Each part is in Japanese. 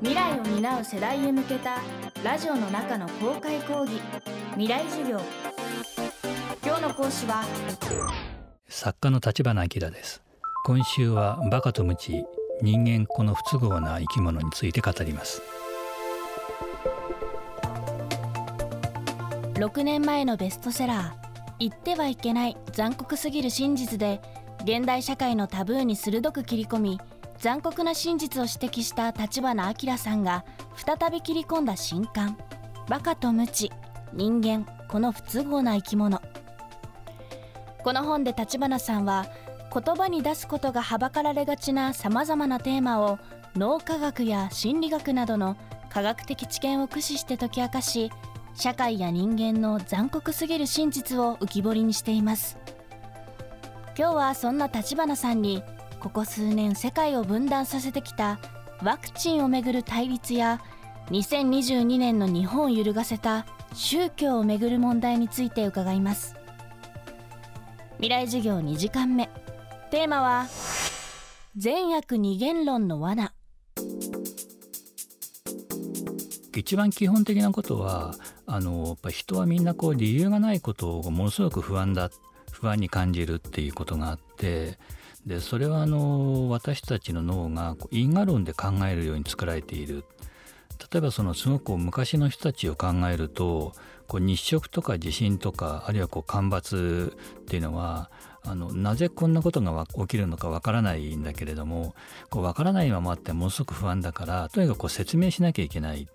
未来を担う世代へ向けたラジオの中の公開講義。未来授業。今日の講師は作家の立花明です。今週はバカとムチ人間この不都合な生き物について語ります。6年前のベストセラー言ってはいけない残酷すぎる真実で現代社会のタブーに鋭く切り込み残酷な真実を指摘した立花明さんが再び切り込んだ新刊「バカとムチ。人間。この不都合な生き物」この本で立花さんは言葉に出すことがはばかられがちなさまざまなテーマを脳科学や心理学などの科学的知見を駆使して解き明かし社会や人間の残酷すぎる真実を浮き彫りにしています。今日はそんな立花さんにここ数年世界を分断させてきたワクチンをめぐる対立や2022年の日本を揺るがせた宗教をめぐる問題について伺います。未来授業2時間目。テーマは善悪二元論の罠。一番基本的なことはあのやっぱ人はみんなこう理由がないことをものすごく不安だ。不安に感じるっていうことがあってでそれはあの私たちの脳が因果論で考えるように作られている例えばそのすごく昔の人たちを考えるとこう日食とか地震とかあるいはこう干ばつっていうのはあのなぜこんなことが起きるのかわからないんだけれどもこうわからないままってものすごく不安だからとにかくこう説明しなきゃいけない。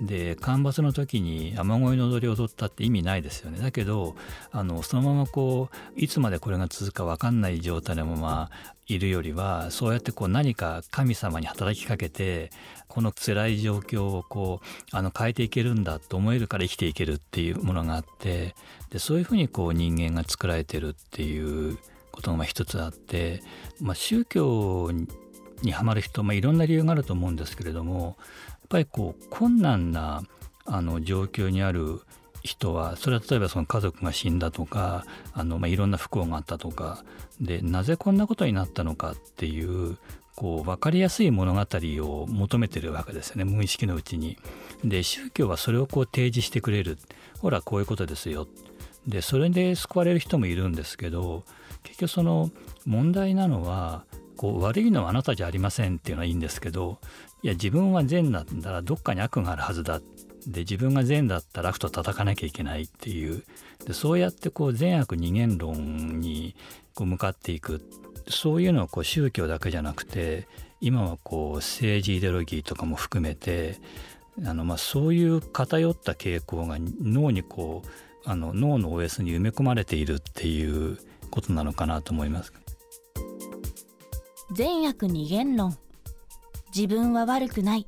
で干ばつの時に雨乞いの踊りを踊ったって意味ないですよね。だけどあのそのままこういつまでこれが続くか分かんない状態のままいるよりはそうやってこう何か神様に働きかけてこの辛い状況をこうあの変えていけるんだと思えるから生きていけるっていうものがあってでそういうふうにこう人間が作られてるっていうことが一つあって、まあ、宗教にはまる人、まあ、いろんな理由があると思うんですけれどもやっぱりこう困難なあの状況にある人はそれは例えばその家族が死んだとかあの、まあ、いろんな不幸があったとかでなぜこんなことになったのかっていうこう分かりやすい物語を求めてるわけですよね無意識のうちに。で宗教はそれをこう提示してくれるほらこういうことですよ。でそれで救われる人もいるんですけど結局その問題なのはこう悪いのはあなたじゃありませんっていうのはいいんですけどいや自分は善だったらどっかに悪があるはずだで自分が善だったら悪と叩かなきゃいけないっていうでそうやってこう善悪二元論にこう向かっていくそういうのはこう宗教だけじゃなくて今はこう政治イデオロギーとかも含めてあのまあそういう偏った傾向が脳にこうあの脳の OS に埋め込まれているっていうことなのかなと思います。善悪二元論。自分は悪くない。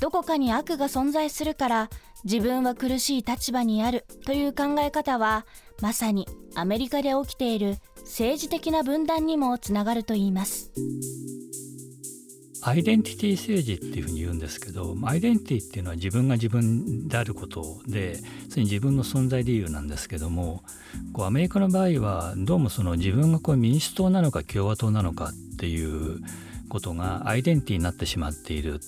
どこかに悪が存在するから自分は苦しい立場にある。という考え方はまさにアメリカで起きている政治的な分断にもつながるといいます。アイデンティティ政治っていうふうに言うんですけどアイデンティティっていうのは自分が自分であることでそれに自分の存在理由なんですけどもこうアメリカの場合はどうもその自分がこう民主党なのか共和党なのかっていうことがアイデンティティになってしまっている。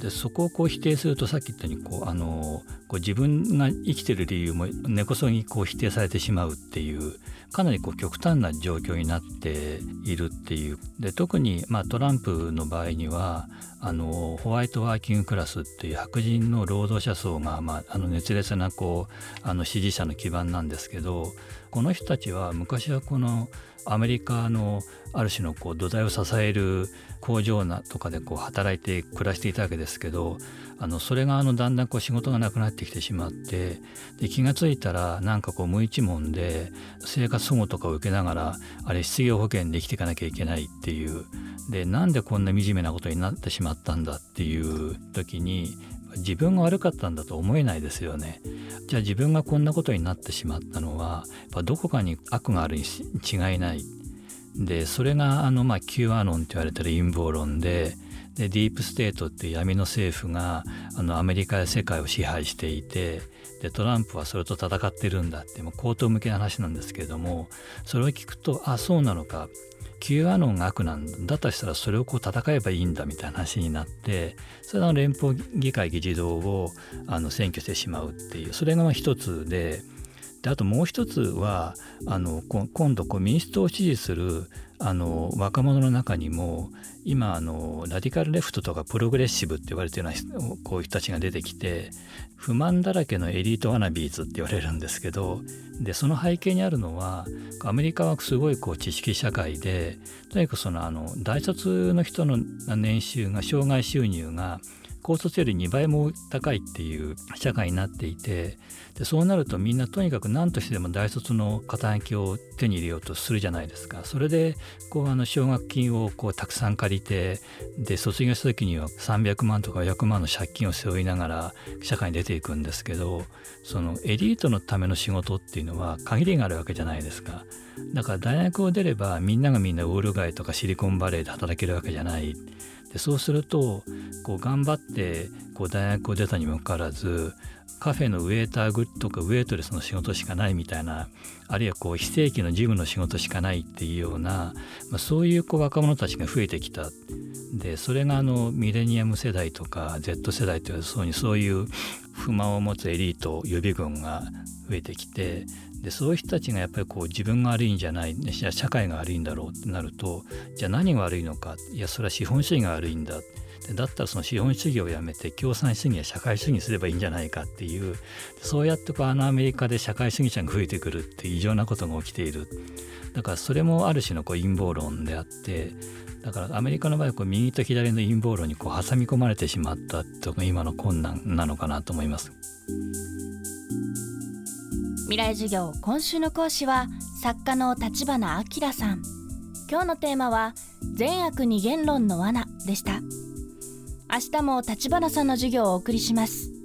でそこをこう否定するとさっき言ったようにこうあのこう自分が生きてる理由も根こそぎこう否定されてしまうっていうかなりこう極端な状況になっているっていう。で特にまあトランプの場合にはあのホワイトワーキングクラスっていう白人の労働者層が、まあ、あの熱烈なこうあの支持者の基盤なんですけどこの人たちは昔はこのアメリカのある種のこう土台を支える工場なとかでこう働いて暮らしていたわけですけどあのそれがあのだんだんこう仕事がなくなってきてしまってで気が付いたらなんかこう無一文で生活保護とかを受けながらあれ失業保険で生きていかなきゃいけないっていうでなんでこんな惨めなことになってしまったんだっていう時に自分が悪かったんだと思えないですよね。じゃあ自分がこんなことになってしまったのはやっぱどこかに悪があるに違いない。でそれがあのまあ Q アノンと言われてる陰謀論ででディープステートっていう闇の政府があのアメリカや世界を支配していてでトランプはそれと戦ってるんだってもう荒唐無稽な話なんですけれどもそれを聞くとあそうなのか Q アノンが悪なんだとしたらそれをこう戦えばいいんだみたいな話になってそれは連邦議会議事堂をあの占拠してしまうっていうそれが一つでであともう一つはあの今度こう民主党を支持するあの若者の中にも今あのラディカルレフトとかプログレッシブって言われてるようなこういう人たちが出てきて不満だらけのエリートアナビーズって言われるんですけどでその背景にあるのはアメリカはすごいこう知識社会でとにかくそのあの大卒の人の年収が障害収入が高卒より2倍も高いっていう社会になっていてでそうなるとみんなとにかく何としてでも大卒の肩書きを手に入れようとするじゃないですか。それでこうあの奨学金をこうたくさん借りてで卒業した時には300万とか500万の借金を背負いながら社会に出ていくんですけどそのエリートのための仕事っていうのは限りがあるわけじゃないですか。だから大学を出ればみんながみんなウォール街とかシリコンバレーで働けるわけじゃない。でそうするとこう頑張ってこう大学を出たにもかかわらずカフェのウェーターとかウェイトレスの仕事しかないみたいなあるいはこう非正規の事務の仕事しかないっていうような、まあ、そういうこう若者たちが増えてきた。でそれがあのミレニアム世代とか Z 世代というそうにそういう不満を持つエリート予備軍が増えてきてでそういう人たちがやっぱりこう自分が悪いんじゃない社会が悪いんだろうってなるとじゃあ何が悪いのかいやそれは資本主義が悪いんだ。だったらその資本主義をやめて共産主義や社会主義にすればいいんじゃないかっていうそうやってこうあのアメリカで社会主義者が増えてくるって異常なことが起きている。だからそれもある種のこう陰謀論であってだからアメリカの場合はこう右と左の陰謀論にこう挟み込まれてしまったという今の困難なのかなと思います。未来授業今週の講師は作家の立花明さん。今日のテーマは善悪二元論の罠でした。明日も立花さんの授業をお送りします。